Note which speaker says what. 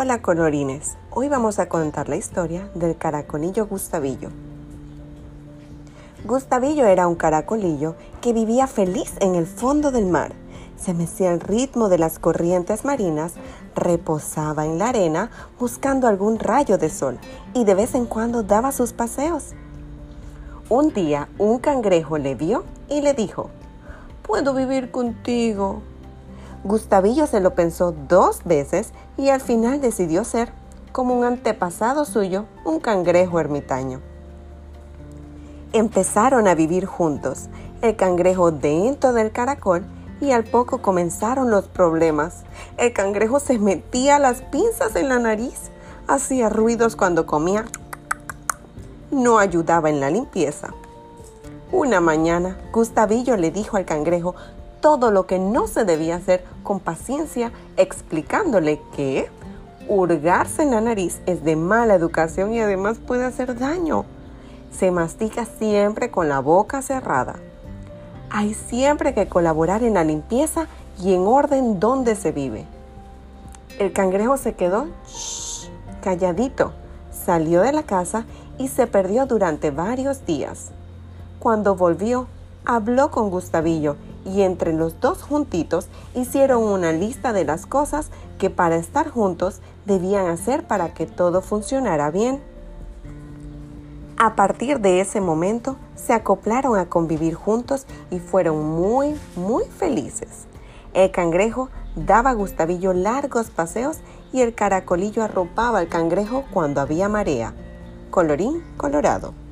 Speaker 1: Hola colorines, hoy vamos a contar la historia del caracolillo Gustavillo. Gustavillo era un caracolillo que vivía feliz en el fondo del mar. Se mecía al ritmo de las corrientes marinas, reposaba en la arena buscando algún rayo de sol y de vez en cuando daba sus paseos. Un día un cangrejo le vio y le dijo, Puedo vivir contigo, Gustavillo se lo pensó dos veces y al final decidió ser, como un antepasado suyo, un cangrejo ermitaño. Empezaron a vivir juntos, el cangrejo dentro del caracol y al poco comenzaron los problemas. El cangrejo se metía las pinzas en la nariz, hacía ruidos cuando comía, no ayudaba en la limpieza. Una mañana, Gustavillo le dijo al cangrejo todo lo que no se debía hacer con paciencia, explicándole que hurgarse en la nariz es de mala educación y además puede hacer daño. Se mastica siempre con la boca cerrada. Hay siempre que colaborar en la limpieza y en orden donde se vive. El cangrejo se quedó calladito, salió de la casa y se perdió durante varios días. Cuando volvió, habló con Gustavillo y entre los dos juntitos hicieron una lista de las cosas que para estar juntos debían hacer para que todo funcionara bien. A partir de ese momento se acoplaron a convivir juntos y fueron muy, muy felices. El cangrejo daba a Gustavillo largos paseos y el caracolillo arropaba al cangrejo cuando había marea. Colorín colorado.